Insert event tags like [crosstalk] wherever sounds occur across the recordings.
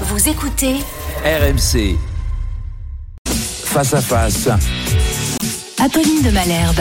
Vous écoutez RMC. Face à face. Apolline de Malherbe.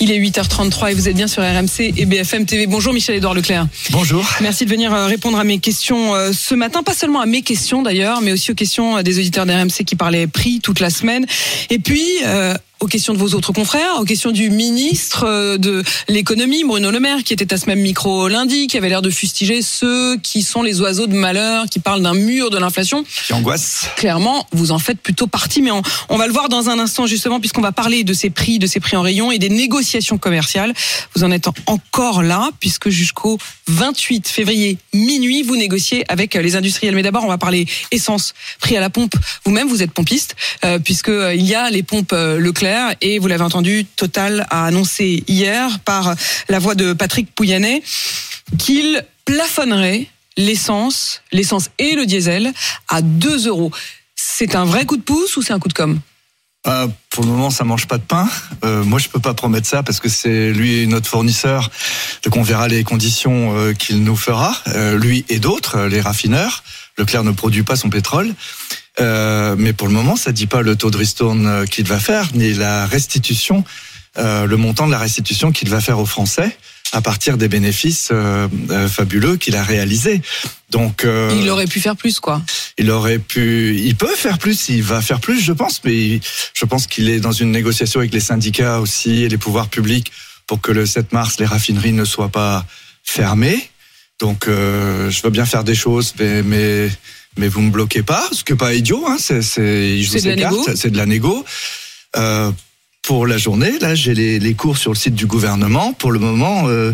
Il est 8h33 et vous êtes bien sur RMC et BFM TV. Bonjour Michel-Édouard Leclerc. Bonjour. Merci de venir euh, répondre à mes questions euh, ce matin. Pas seulement à mes questions d'ailleurs, mais aussi aux questions des auditeurs d'RMC qui parlaient prix toute la semaine. Et puis, euh, aux questions de vos autres confrères, aux questions du ministre euh, de l'économie, Bruno Le Maire, qui était à ce même micro lundi, qui avait l'air de fustiger ceux qui sont les oiseaux de malheur, qui parlent d'un mur de l'inflation. Qui angoisse. Clairement, vous en faites plutôt partie, mais on, on va le voir dans un instant justement, puisqu'on va parler de ces prix, de ces prix en rayon et des négociations commerciales. Vous en êtes encore là, puisque jusqu'au 28 février minuit, vous négociez avec les industriels. Mais d'abord, on va parler essence, prix à la pompe. Vous-même, vous êtes pompiste, euh, puisque euh, il y a les pompes euh, Et vous l'avez entendu, Total a annoncé hier par la voix de Patrick Pouyanné qu'il plafonnerait l'essence, l'essence et le diesel à 2 euros. C'est un vrai coup de pouce ou c'est un coup de com' Euh, pour le moment, ça mange pas de pain. Euh, moi, je peux pas promettre ça parce que c'est lui notre fournisseur. Donc, on verra les conditions euh, qu'il nous fera, lui et d'autres, les raffineurs. Leclerc ne produit pas son pétrole. Euh, mais pour le moment, ça dit pas le taux de ristourne euh, qu'il va faire, ni la restitution, euh, le montant de la restitution qu'il va faire aux Français à partir des bénéfices euh, euh, fabuleux qu'il a réalisés. Donc, euh, Il aurait pu faire plus, quoi. il aurait pu, il peut faire plus, il va faire plus, je pense, mais je pense qu'il est dans une négociation avec les syndicats aussi et les pouvoirs publics pour que le 7 mars, les raffineries ne soient pas fermées. Donc, euh, je veux bien faire des choses, mais, mais, mais vous me bloquez pas, ce qui est pas idiot, hein, c'est, c'est, il joue C'est de la négo. cartes, c'est de la négo. Euh, pour la journée, là, j'ai les, les cours sur le site du gouvernement. Pour le moment, euh,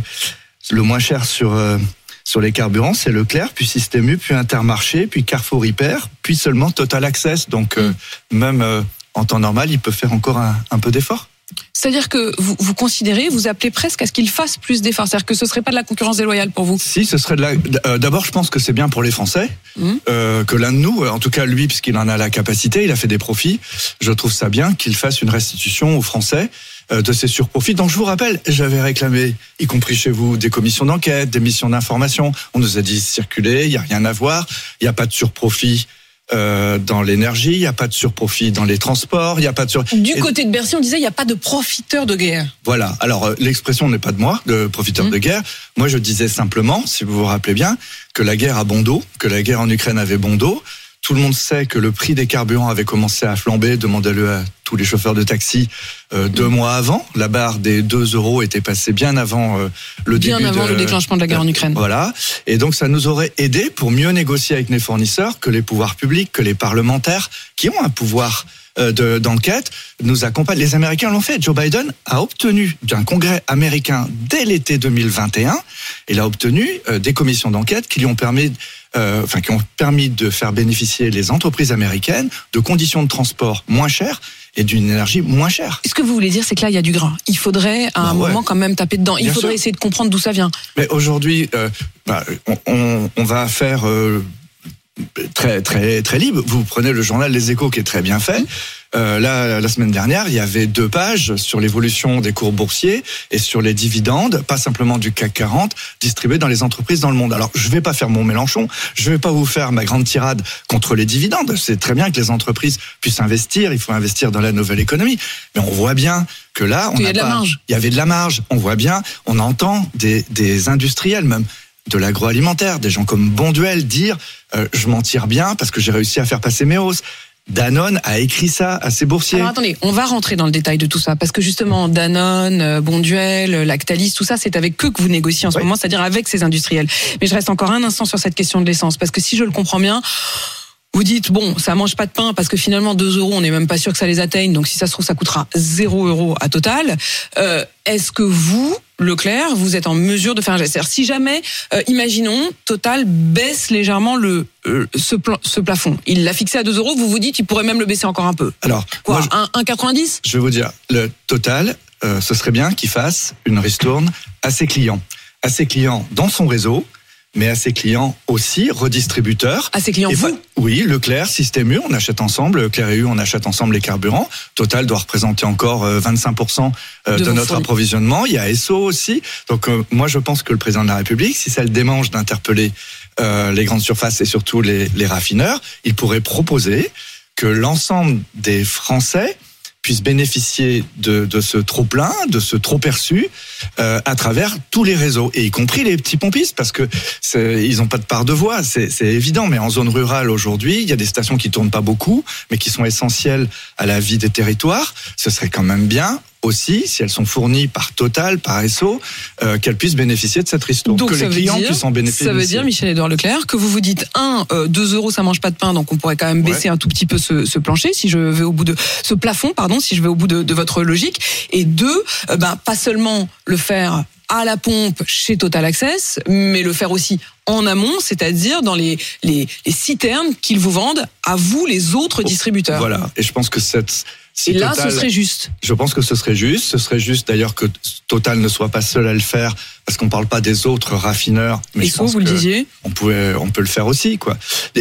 le moins cher sur euh, sur les carburants, c'est Leclerc, puis Système U, puis Intermarché, puis Carrefour Hyper, puis seulement Total Access. Donc euh, même euh, en temps normal, il peut faire encore un, un peu d'effort. C'est-à-dire que vous, vous considérez, vous appelez presque à ce qu'il fasse plus d'efforts. C'est-à-dire que ce serait pas de la concurrence déloyale pour vous. Si, ce serait de la. euh, D'abord, je pense que c'est bien pour les Français Mhm. euh, que l'un de nous, en tout cas lui, puisqu'il en a la capacité, il a fait des profits. Je trouve ça bien qu'il fasse une restitution aux Français euh, de ces surprofits. Donc je vous rappelle, j'avais réclamé, y compris chez vous, des commissions d'enquête, des missions d'information. On nous a dit circuler, il y a rien à voir, il n'y a pas de surprofit. Euh, dans l'énergie, il n'y a pas de surprofit dans les transports, il n'y a pas de sur... Du Et- côté de Bercy, on disait il n'y a pas de profiteur de guerre. Voilà. Alors euh, l'expression n'est pas de moi, de profiteur de guerre. Moi, je disais simplement, si vous vous rappelez bien, que la guerre a bon dos, que la guerre en Ukraine avait bon dos. Tout le monde sait que le prix des carburants avait commencé à flamber. Demandez-le à tous les chauffeurs de taxi euh, deux mois avant. La barre des 2 euros était passée bien avant euh, le Bien début avant de- le déclenchement de la guerre en Ukraine. Voilà. Et donc, ça nous aurait aidé pour mieux négocier avec les fournisseurs que les pouvoirs publics, que les parlementaires, qui ont un pouvoir euh, de- d'enquête, nous accompagnent. Les Américains l'ont fait. Joe Biden a obtenu d'un congrès américain dès l'été 2021, il a obtenu euh, des commissions d'enquête qui lui ont permis, euh, enfin, qui ont permis de faire bénéficier les entreprises américaines de conditions de transport moins chères et d'une énergie moins chère. Ce que vous voulez dire, c'est que là, il y a du grain. Il faudrait à un Bah ouais. moment quand même taper dedans. Il Bien faudrait sûr. essayer de comprendre d'où ça vient. Mais aujourd'hui, euh, bah, on, on- on va faire euh, très très très libre. Vous prenez le journal Les Échos qui est très bien fait. Euh, là, la semaine dernière, il y avait deux pages sur l'évolution des cours boursiers et sur les dividendes, pas simplement du CAC 40, distribués dans les entreprises dans le monde. Alors, je vais pas faire mon Mélenchon, je vais pas vous faire ma grande tirade contre les dividendes. C'est très bien que les entreprises puissent investir, il faut investir dans la nouvelle économie. Mais on voit bien que là, on Qu'il y a de la marge. Il y avait de la marge. On voit bien, on entend des, des industriels même de l'agroalimentaire, des gens comme Bonduel dire euh, je m'en tire bien parce que j'ai réussi à faire passer mes hausses. Danone a écrit ça à ses boursiers. Alors attendez, on va rentrer dans le détail de tout ça parce que justement Danone, euh, Bonduel, euh, Lactalis, tout ça, c'est avec eux que vous négociez en ce Oui. moment, c'est-à-dire avec ces industriels. Mais je reste encore un instant sur cette question de l'essence parce que si je le comprends bien. Vous dites, bon, ça mange pas de pain parce que finalement 2 euros, on n'est même pas sûr que ça les atteigne. Donc si ça se trouve, ça coûtera 0 euros à total. Euh, Est-ce que vous, Leclerc, vous êtes en mesure de faire un geste Si jamais, euh, imaginons, Total baisse légèrement le, euh, ce, ce plafond. Il l'a fixé à 2 euros, vous vous dites, il pourrait même le baisser encore un peu. Alors, Quoi, moi, je- un 1,90 je vais vous dire, le total, euh, ce serait bien qu'il fasse une ristourne à ses clients. À ses clients dans son réseau, mais à ses clients aussi, redistributeurs. À ses clients, Et vous Oui, Leclerc, Système U, on achète ensemble. Leclerc et U, on achète ensemble les carburants. Total doit représenter encore euh, 25% euh, De de, notre approvisionnement. Il y a SO aussi. Donc euh, moi, je pense que le président de la République, si ça le démange d'interpeller euh, les grandes surfaces et surtout les, les raffineurs, il pourrait proposer que l'ensemble des Français puissent bénéficier de, de ce trop plein, de ce trop perçu, euh, à travers tous les réseaux, et y compris les petits pompistes, parce que ils n'ont pas de part de voix, c'est évident. Mais en zone rurale aujourd'hui, il y a des stations qui tournent pas beaucoup, mais qui sont essentielles à la vie des territoires. Ce serait quand même bien aussi, si elles sont fournies par Total, par Esso, euh, qu'elles puissent bénéficier de cette ristourne, Donc que les clients dire, puissent en bénéficier. ça veut dire, Michel-Édouard Leclerc, que vous vous dites, un, euh, 2 euros, ça mange pas de pain, donc on pourrait quand même Ouais. baisser un tout petit peu ce, ce plancher, si je vais au bout de ce plafond, pardon, si je vais au bout de, de votre logique. Et deux, euh, ben, pas seulement le faire à la pompe chez Total Access, mais le faire aussi en amont, c'est-à-dire dans les, les, les citernes qu'ils vous vendent à vous, les autres distributeurs. Voilà. Et je pense que cette. Si Et là, Total- ce serait juste. Je pense que ce serait juste. Ce serait juste d'ailleurs que Total ne soit pas seul à le faire, parce qu'on parle pas des autres raffineurs. Mais Et je pense vous le disiez on pouvait, on peut le faire aussi, quoi.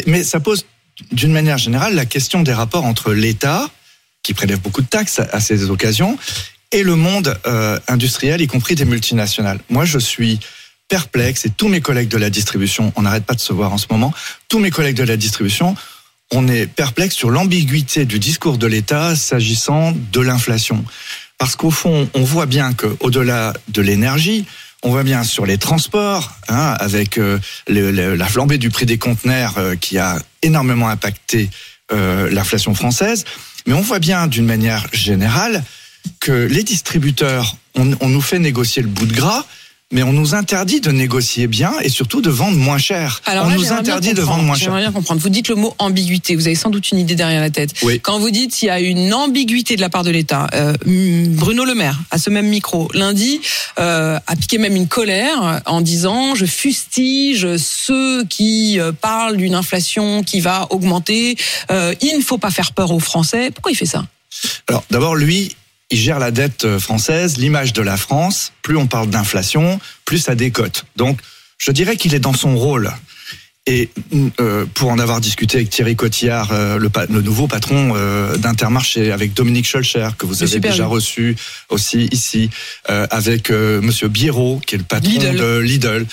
Mais ça pose, d'une manière générale, la question des rapports entre l'État, qui prélève beaucoup de taxes à, à ces occasions, et le monde euh, industriel, y compris des multinationales. Moi, je suis perplexe, et tous mes collègues de la distribution, on n'arrête pas de se voir en ce moment, tous mes collègues de la distribution, on est perplexe sur l'ambiguïté du discours de l'État s'agissant de l'inflation. Parce qu'au fond, on voit bien qu'au-delà de l'énergie, on voit bien sur les transports, hein, avec euh, la flambée du prix des conteneurs euh, qui a énormément impacté euh, l'inflation française, mais on voit bien d'une manière générale que les distributeurs, on nous fait négocier le bout de gras, mais on nous interdit de négocier bien et surtout de vendre moins cher. Alors on là, nous interdit de vendre moins cher. J'aimerais bien comprendre. Vous dites le mot ambiguïté. Vous avez sans doute une idée derrière la tête. Oui. Quand vous dites qu'il y a une ambiguïté de la part de l'État, euh, Bruno Le Maire, à ce même micro, lundi, euh, a piqué même une colère en disant je fustige ceux qui euh, parlent d'une inflation qui va augmenter. Euh, il ne faut pas faire peur aux Français. Pourquoi il fait ça? Alors d'abord, lui, il gère la dette euh, française, l'image de la France. Plus on parle d'inflation, plus ça décote. Donc, je dirais qu'il est dans son rôle. Et euh, pour en avoir discuté avec Thierry Cotillard, euh, le, nouveau patron euh, d'Intermarché, avec Dominique Scholcher, que vous avez déjà lui. reçu aussi ici, avec Monsieur Biérot, qui est le patron Lidl. de Lidl,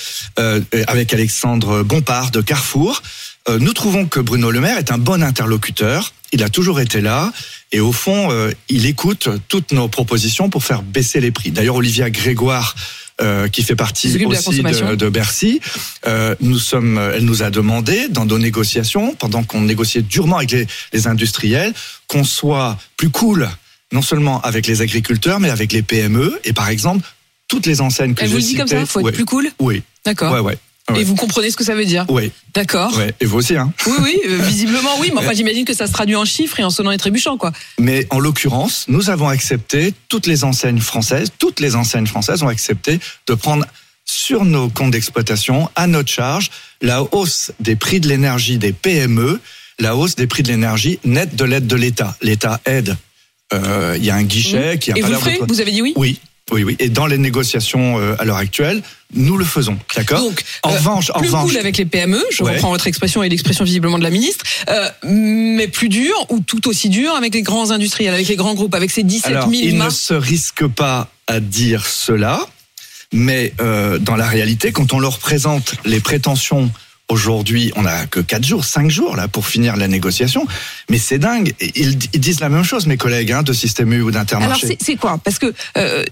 avec Alexandre Bompard de Carrefour. Nous trouvons que Bruno Le Maire est un bon interlocuteur. Il a toujours été là. Et au fond, euh, il écoute toutes nos propositions pour faire baisser les prix. D'ailleurs, Olivia Grégoire, euh, qui fait partie de aussi consommation. de, de Bercy, euh, nous sommes, elle nous a demandé dans nos négociations, pendant qu'on négociait durement avec les, les industriels, qu'on soit plus cool, non seulement avec les agriculteurs, mais avec les PME. Et par exemple, toutes les enseignes que Elle vous dit comme ça citées- Faut être Ouais. plus cool Oui, D'accord. ouais, ouais. Ouais. Et vous comprenez ce que ça veut dire Oui, D'accord. ouais. Et vous aussi, hein. Oui, oui, euh, [laughs] visiblement oui. Mais enfin, j'imagine que ça se traduit en chiffres et en sonnant et trébuchant, quoi. Mais en l'occurrence, nous avons accepté, toutes les enseignes françaises, toutes les enseignes françaises ont accepté de prendre sur nos comptes d'exploitation, à notre charge, la hausse des prix de l'énergie des PME, la hausse des prix de l'énergie nette de l'aide de l'État. L'État aide. Euh, Il y a un guichet qui a Et pas vous ferez de- Vous avez dit oui Oui, oui, oui. Et dans les négociations euh, à l'heure actuelle, nous le faisons. D'accord Donc, En euh, revanche, en plus revanche, cool avec les PME, je Ouais. reprends votre expression et l'expression visiblement de la ministre, euh, mais plus dur ou tout aussi dur avec les grands industriels, avec les grands groupes, avec ces 17 Alors, 000 il ne se risque pas à dire cela, mais euh, dans la réalité, quand on leur présente les prétentions aujourd'hui, on n'a que 4 jours, 5 jours là pour finir la négociation, mais c'est dingue. Ils, ils disent la même chose, mes collègues hein, de Système U ou Alors d'Intermarché. c'est c'est quoi? Parce que euh,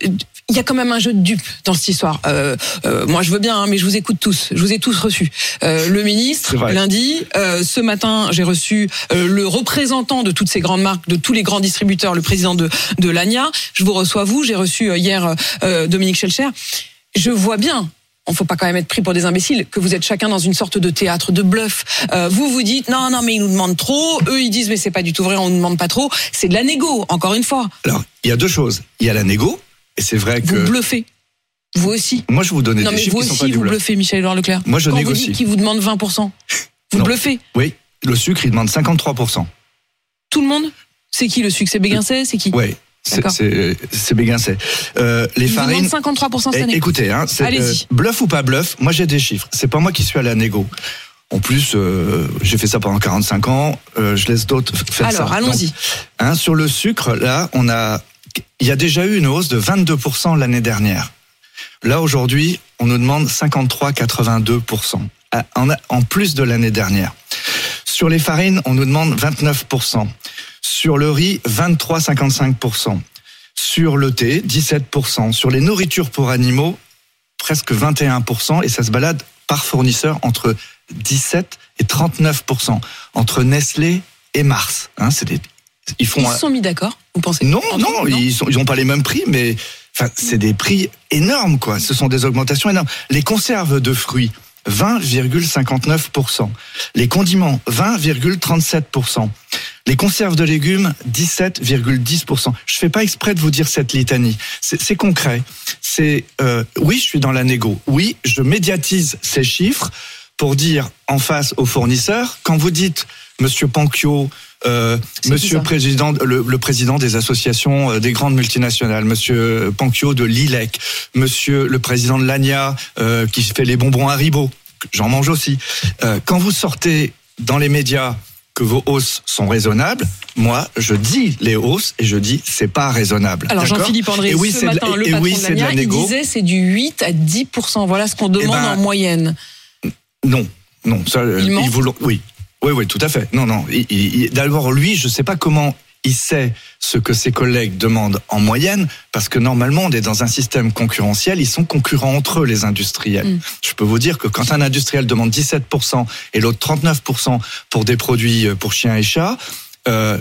il y a quand même un jeu de dupes dans cette histoire. Euh, euh, moi je veux bien, hein, mais je vous écoute tous. Je vous ai tous reçus. Euh, le ministre lundi, euh, ce matin j'ai reçu euh, le représentant de toutes ces grandes marques, de tous les grands distributeurs, le président de de l'ANIA. Je vous reçois vous. J'ai reçu hier euh, Dominique Schelcher. Je vois bien. On faut pas quand même être pris pour des imbéciles, que vous êtes chacun dans une sorte de théâtre de bluff. Euh, vous vous dites non non mais ils nous demandent trop, eux ils disent mais c'est pas du tout vrai, on ne demande pas trop. C'est de la négo, encore une fois. Alors, il y a deux choses. Il y a la négo, et c'est vrai que Vous bluffez. Vous aussi. moi je vous donnais Non, des chiffres vous qui sont pas vous bluff. bluffez, Michel-Édouard Leclerc. Moi, je Quand négocie. vous dites vous demande 20%, vous Non. bluffez. Oui, le sucre il demande 53% Tout le monde C'est qui le succès Béguincet C'est qui Oui, c'est D'accord. c'est. Euh, les farines. demande 53% cette Eh, année. Écoutez, hein, c'est, Allez-y. bluff ou pas bluff, moi j'ai des chiffres. C'est pas moi qui suis à la négo. En plus, euh, j'ai fait ça pendant 45 ans. euh, je laisse d'autres faire ça. Alors, allons-y. Hein, sur le sucre, là, on a, il y a déjà eu une hausse de 22% l'année dernière. Là aujourd'hui, on nous demande 53,82%. à- en, en plus de l'année dernière. Sur les farines, on nous demande 29%. Sur le riz, 23,55%. Sur le thé, 17%. Sur les nourritures pour animaux, presque 21%. Et ça se balade par fournisseur entre 17 et 39%. Entre Nestlé et Mars. Hein, c'est des, ils font Ils se sont mis d'accord, vous pensez non, non, eux, ils sont, ils ont pas les mêmes prix, mais enfin, c'est des prix énormes, quoi. Ce sont des augmentations énormes. Les conserves de fruits, 20,59%. Les condiments, 20,37%. Les conserves de légumes, 17,10%. Je fais pas exprès de vous dire cette litanie. C'est concret. C'est euh, oui, je suis dans la négo. Oui, je médiatise ces chiffres pour dire en face aux fournisseurs, quand vous dites, Monsieur Panquio, euh, Monsieur président, le, le président des associations euh, des grandes multinationales, Monsieur Panquio de l'ILEC, Monsieur le président de l'ANIA euh, qui fait les bonbons Haribo, j'en mange aussi. Euh, quand vous sortez dans les médias que vos hausses sont raisonnables, moi je dis les hausses et je dis c'est pas raisonnable. Alors Jean-Philippe André, Et oui, ce c'est de la- matin, le patron oui, de c'est de la l'ANIA, il disait c'est du 8 à 10% Voilà ce qu'on demande ben, en moyenne. Non, non, ça, euh, Il ment ils voulont- oui, oui, oui, tout à fait. Non, non. il- il- il- D'abord, lui, je sais pas comment il sait ce que ses collègues demandent en moyenne, parce que normalement, on est dans un système concurrentiel. Ils sont concurrents entre eux, les industriels. Mm. Je peux vous dire que quand un industriel demande 17% et l'autre 39% pour des produits euh, pour chiens et chats. Euh,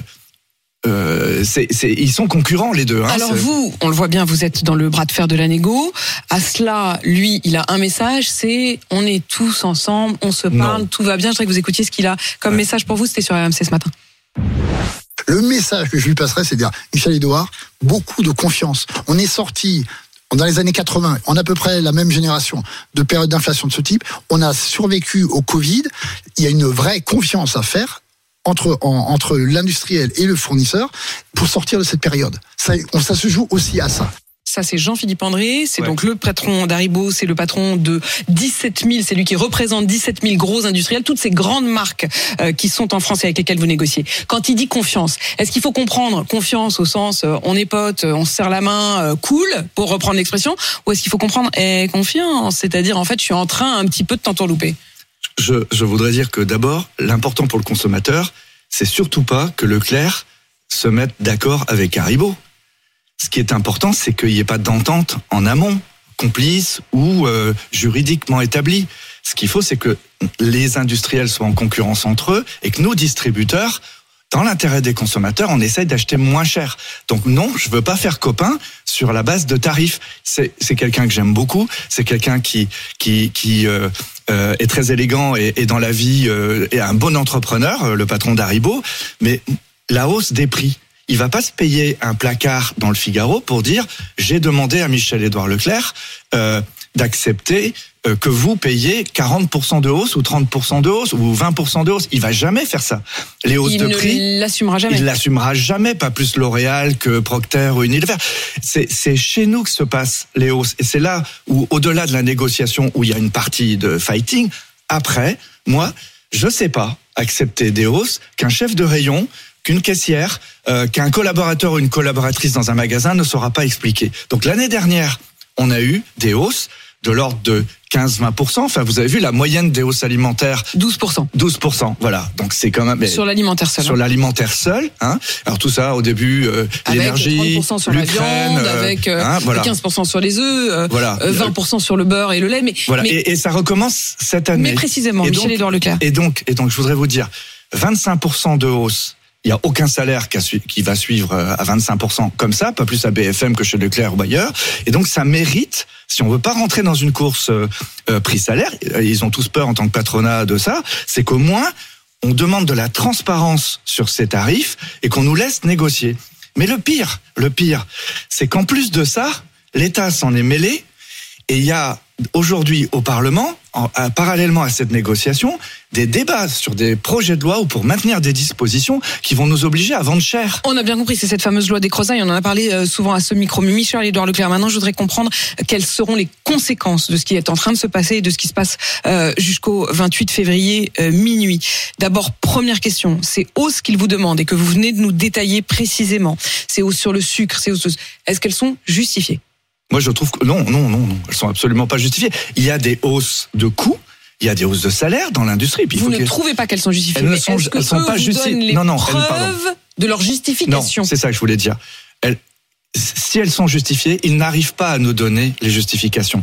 euh, c'est- c'est- ils sont concurrents les deux. hein. Alors C'est- vous, on le voit bien, vous êtes dans le bras de fer de la négo. À cela, lui, il a un message, c'est on est tous ensemble, on se parle, Non. tout va bien. Je voudrais que vous écoutiez ce qu'il a comme Ouais. message pour vous. C'était sur RMC ce matin. Le message que je lui passerai, c'est de dire, Michel Edouard, beaucoup de confiance. On est sorti dans les années 80, en à peu près la même génération de période d'inflation de ce type. On a survécu au Covid. Il y a une vraie confiance à faire entre, en- entre l'industriel et le fournisseur pour sortir de cette période. Ça se joue aussi à ça. Ça, c'est Jean-Philippe André. C'est Ouais. donc le patron d'Aribo. C'est le patron de 17 000. C'est lui qui représente 17 000 gros industriels. Toutes ces grandes marques euh, qui sont en France et avec lesquelles vous négociez. Quand il dit confiance, est-ce qu'il faut comprendre confiance au sens euh, on est potes, euh, on se serre la main, euh, cool, pour reprendre l'expression, ou est-ce qu'il faut comprendre eh, confiance, c'est-à-dire en fait je suis en train un petit peu de t'entourlouper. je, je voudrais dire que d'abord, l'important pour le consommateur, c'est surtout pas que Leclerc se mette d'accord avec Haribo. Ce qui est important, c'est qu'il n'y ait pas d'entente en amont, complice ou euh, juridiquement établie. Ce qu'il faut, c'est que les industriels soient en concurrence entre eux et que nos distributeurs, dans l'intérêt des consommateurs, on essaye d'acheter moins cher. Donc non, je veux pas faire copain sur la base de tarifs. C'est c'est quelqu'un que j'aime beaucoup. C'est quelqu'un qui qui qui euh, euh, est très élégant et, et dans la vie euh, est un bon entrepreneur, euh, le patron d'Haribo. Mais la hausse des prix, il va pas se payer un placard dans le Figaro pour dire j'ai demandé à Michel-Édouard Leclerc euh, d'accepter euh, que vous payiez 40% de hausse ou 30% de hausse ou 20% de hausse. Il va jamais faire ça. Les hausses il de ne prix. l'assumera jamais. Il l'assumera jamais, pas plus L'Oréal que Procter ou Unilever. C'est c'est chez nous que se passent les hausses. Et c'est là où, au-delà de la négociation, où il y a une partie de fighting, après, moi, je sais pas accepter des hausses qu'un chef de rayon, qu'une caissière, euh, qu'un collaborateur ou une collaboratrice dans un magasin ne saura pas expliquer. Donc l'année dernière, on a eu des hausses de l'ordre de 15-20%. Enfin, vous avez vu la moyenne des hausses alimentaires, 12% 12%. Voilà. Donc c'est quand même... sur l'alimentaire seul. sur hein. l'alimentaire seul. Hein. Alors tout ça au début, euh, l'énergie, 30% sur la viande, euh, avec euh, hein, voilà. 15% sur les œufs, Voilà. euh, 20% sur le beurre et le lait. Mais, Voilà. mais, Et, et ça recommence cette année. mais précisément, Et Michel-Édouard Leclerc. Et donc, et donc, je voudrais vous dire, 25% de hausse. Il n'y a aucun salaire qui, va suivre euh, à 25% comme ça, pas plus à BFM que chez Leclerc ou ailleurs. Et donc, ça mérite, si on veut pas rentrer dans une course euh, euh, prix-salaire, ils ont tous peur en tant que patronat de ça, c'est qu'au moins, on demande de la transparence sur ces tarifs et qu'on nous laisse négocier. Mais le pire, le pire, c'est qu'en plus de ça, l'État s'en est mêlé et il y a aujourd'hui au Parlement, à- parallèlement à cette négociation, des débats sur des projets de loi ou pour maintenir des dispositions qui vont nous obliger à vendre cher. On a bien compris, c'est cette fameuse loi des crozailles. On en a parlé euh, souvent à ce micro. Michel-Édouard Leclerc, maintenant, je voudrais comprendre quelles seront les conséquences de ce qui est en train de se passer et de ce qui se passe euh, jusqu'au 28 février euh, minuit. D'abord, première question, ces hausses qu'il vous demande et que vous venez de nous détailler précisément, ces hausses sur le sucre, ces hausses, est-ce qu'elles sont justifiées? Moi, je trouve que non, non, non, non, elles sont absolument pas justifiées. Il y a des hausses de coûts Il y a des hausses de salaire dans l'industrie. Vous ne trouvez pas qu'elles sont justifiées. Elles ne sont- elles pas vous justi- donnent les Non, non, preuves de leur justification c'est ça que je voulais dire. Elles- si elles sont justifiées, ils n'arrivent pas à nous donner les justifications.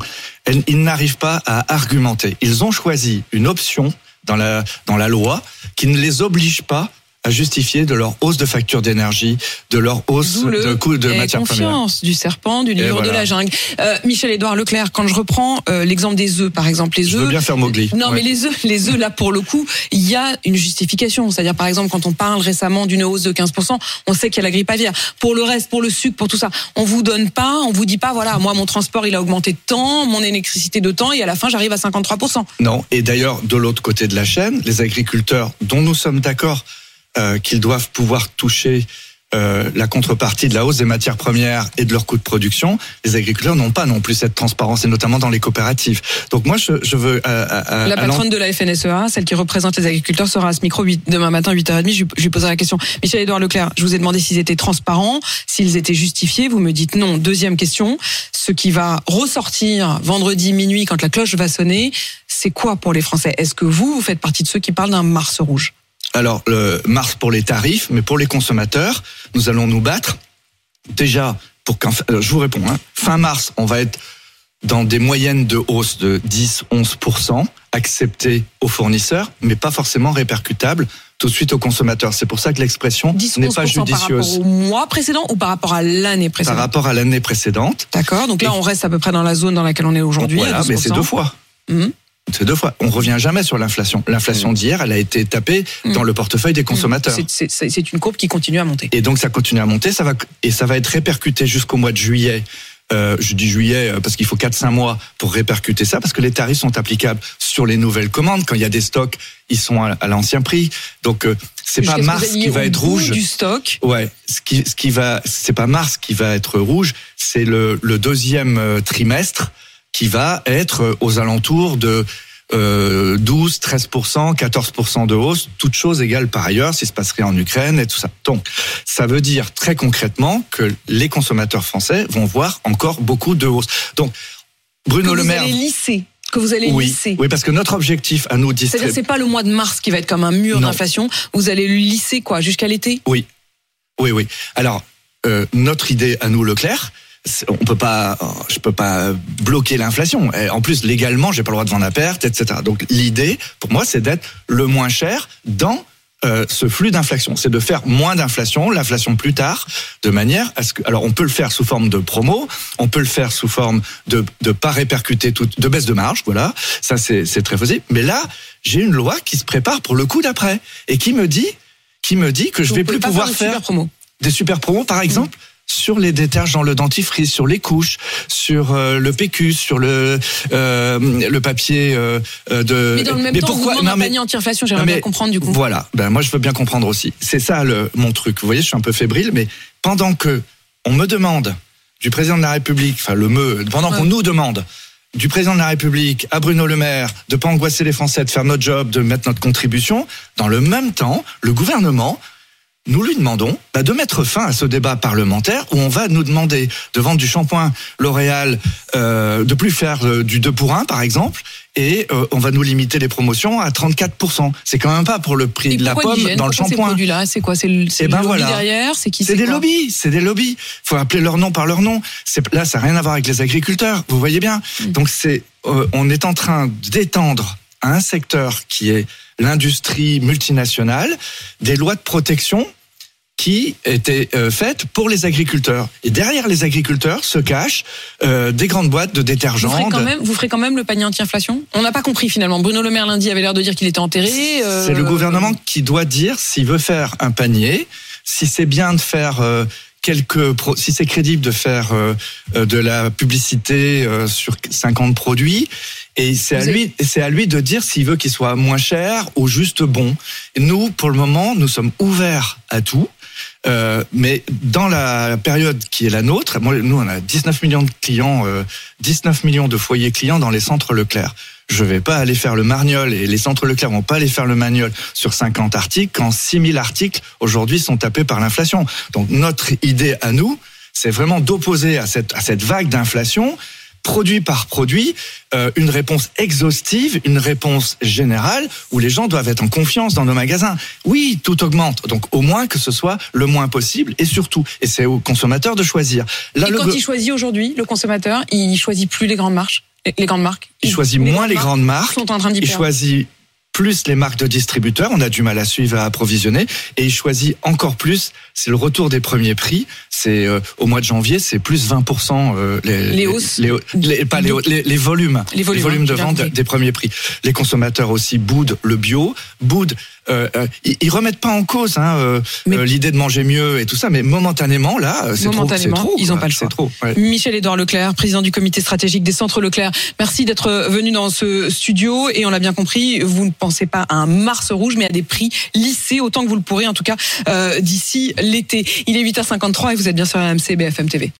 Ils n'arrivent pas à argumenter. Ils ont choisi une option dans la, dans la loi qui ne les oblige pas à justifier de leur hausse de facture d'énergie, de leur hausse de coût de aie matières premières. confiance du serpent, du livre voilà. de la jungle. Euh, Michel-Édouard Leclerc, quand je reprends euh, l'exemple des œufs, par exemple, les Je veux œufs. bien faire Mowgli. Non, Ouais. mais les œufs, les œufs, là, pour le coup, il y a une justification. C'est-à-dire, par exemple, quand on parle récemment d'une hausse de 15%, on sait qu'il y a la grippe aviaire. Pour le reste, pour le sucre, pour tout ça, on vous donne pas, on vous dit pas, voilà, moi, mon transport, il a augmenté de temps, mon électricité de temps, et à la fin, j'arrive à 53%. Non. Et d'ailleurs, de l'autre côté de la chaîne, les agriculteurs, dont nous sommes d'accord euh, qu'ils doivent pouvoir toucher euh, la contrepartie de la hausse des matières premières et de leur coût de production, les agriculteurs n'ont pas non plus cette transparence, et notamment dans les coopératives. Donc moi, je, je veux... euh, à- à- La à patronne de la FNSEA, celle qui représente les agriculteurs, sera à ce micro demain matin, 8h30. Je, lui- je lui poserai la question. Michel-Édouard Leclerc, je vous ai demandé s'ils étaient transparents, s'ils étaient justifiés. Vous me dites non. Deuxième question. Ce qui va ressortir vendredi minuit quand la cloche va sonner, c'est quoi pour les Français? Est-ce que vous, vous faites partie de ceux qui parlent d'un Mars rouge? Alors, le mars pour les tarifs, mais pour les consommateurs, nous allons nous battre. Déjà, pour qu'en alors, je vous réponds, hein, fin mars, on va être dans des moyennes de hausse de 10-11% acceptées aux fournisseurs, mais pas forcément répercutables tout de suite aux consommateurs. C'est pour ça que l'expression 10 n'est pas 11% par rapport judicieuse au mois précédent ou par rapport à l'année par précédente rapport à l'année précédente. D'accord. Donc là, on reste à peu près dans la zone dans laquelle on est aujourd'hui. voilà, mais c'est 12%. deux fois. Mhm. C'est deux fois. On revient jamais sur l'inflation. L'inflation d'hier, elle a été tapée dans le portefeuille des consommateurs. C'est- une courbe qui continue à monter. Et donc ça continue à monter, ça va et ça va être répercuté jusqu'au mois de juillet. Euh, je dis juillet euh, parce qu'il faut 4-5 mois pour répercuter ça, parce que les tarifs sont applicables sur les nouvelles commandes. Quand il y a des stocks, ils sont à, à l'ancien prix. Donc euh, c'est pas mars qui va être rouge. Du stock. Ouais, ce qui, ce qui va, c'est pas mars qui va être rouge, c'est le, le deuxième euh, trimestre qui va être euh, aux alentours de euh, 12, 13%, 14% de hausse, toutes choses égales par ailleurs, s'il se passerait en Ukraine et tout ça. Donc, ça veut dire très concrètement que les consommateurs français vont voir encore beaucoup de hausses. Donc, Bruno que Le vous Maire. allez lisser. Que vous allez Oui, lisser. oui, parce que notre objectif à nous C'est-à-dire distribuer. c'est pas le mois de mars qui va être comme un mur d'inflation. Vous allez le lisser quoi jusqu'à l'été? Oui, oui, oui. Alors, euh, notre idée à nous, Leclerc, on peut pas, je peux pas bloquer l'inflation. Et En plus, légalement, j'ai pas le droit de vendre à perte, etc. Donc, l'idée, pour moi, c'est d'être le moins cher dans euh, ce flux d'inflation. C'est de faire moins d'inflation, l'inflation plus tard, de manière à ce que. Alors, on peut le faire sous forme de promo, on peut le faire sous forme de de pas répercuter toute, de baisse de marge, voilà. Ça, c'est très possible. Mais là, j'ai une loi qui se prépare pour le coup d'après et qui me dit, qui me dit que je Vous vais plus pouvoir faire super promo. des super promos, par exemple, sur les détergents, le dentifrice, sur les couches, sur euh, le PQ, sur le euh, le papier euh, de. Mais dans le même temps, on vous demande non, mais- anti-inflation. J'aimerais bien mais comprendre du coup. Voilà. Ben moi, je veux bien comprendre aussi. C'est ça le mon truc. Vous voyez, je suis un peu fébrile, mais pendant que on me demande du président de la République, enfin le me, pendant Ouais. qu'on nous demande du président de la République à Bruno Le Maire de pas angoisser les Français, de faire notre job, de mettre notre contribution, dans le même temps, le gouvernement nous lui demandons bah, de mettre fin à ce débat parlementaire où on va nous demander de vendre du shampoing L'Oréal, euh, de plus faire euh, du 2 pour 1 par exemple, et euh, on va nous limiter les promotions à 34%. C'est quand même pas pour le prix Et de la pomme dans le shampoing. produits-là, c'est quoi? C'est le, c'est Eh le ben lobby voilà. derrière? C'est qui C'est des lobbies, c'est des lobbies. Faut appeler leur nom par leur nom. C'est là, ça n'a rien à voir avec les agriculteurs. Vous voyez bien. Mm. Donc c'est, euh, on est en train d'étendre à un secteur qui est l'industrie multinationale des lois de protection qui étaient euh, faites pour les agriculteurs. Et derrière les agriculteurs se cachent euh, des grandes boîtes de vous détergents. ferez, quand de- même, vous ferez quand même le panier anti-inflation? On n'a pas compris finalement. Bruno Le Maire lundi avait l'air de dire qu'il était enterré. euh, C'est le gouvernement qui doit dire s'il veut faire un panier, si c'est bien de faire quelques, pro- si c'est crédible de faire de la publicité sur 50 produits. Et c'est à lui, c'est à lui de dire s'il veut qu'il soit moins cher ou juste bon. Et nous, pour le moment, nous sommes ouverts à tout. Euh, mais dans la période qui est la nôtre, moi, nous, on a 19 millions de clients, euh, 19 millions de foyers clients dans les centres Leclerc. Je vais pas aller faire le marniol et les centres Leclerc vont pas aller faire le marniol sur 50 articles quand 6000 articles aujourd'hui sont tapés par l'inflation. Donc notre idée à nous, c'est vraiment d'opposer à cette, à cette vague d'inflation produit par produit, euh, une réponse exhaustive, une réponse générale, où les gens doivent être en confiance dans nos magasins. Oui, tout augmente, donc au moins que ce soit le moins possible, et surtout, et c'est au consommateur de choisir. Là, Et le quand il choisit aujourd'hui, le consommateur, il choisit plus les grandes marques. Les grandes marques. il choisit moins les grandes marques, sont en train il perdre. choisit plus les marques de distributeurs, on a du mal à suivre, à approvisionner, et il choisit encore plus, c'est le retour des premiers prix, c'est euh, au mois de janvier, c'est plus 20% euh, les, Les hausses. les, les- pas les, hausses, les, les volumes, Les volumes, de hein, j'ai vente des premiers prix. Les consommateurs aussi boudent le bio, boudent, euh, euh, ils, ils remettent pas en cause hein, euh, euh, l'idée de manger mieux et tout ça, mais momentanément là, c'est trop, trop, ils ont quoi. pas le choix. Trop. ouais. Michel-Édouard Leclerc, président du comité stratégique des centres Leclerc. Merci d'être venu dans ce studio et on l'a bien compris, vous ne pensez pas à un Mars rouge mais à des prix lissés autant que vous le pourrez en tout cas euh, d'ici l'été. Il est 8h53 et vous êtes bien sur RMC BFM TV.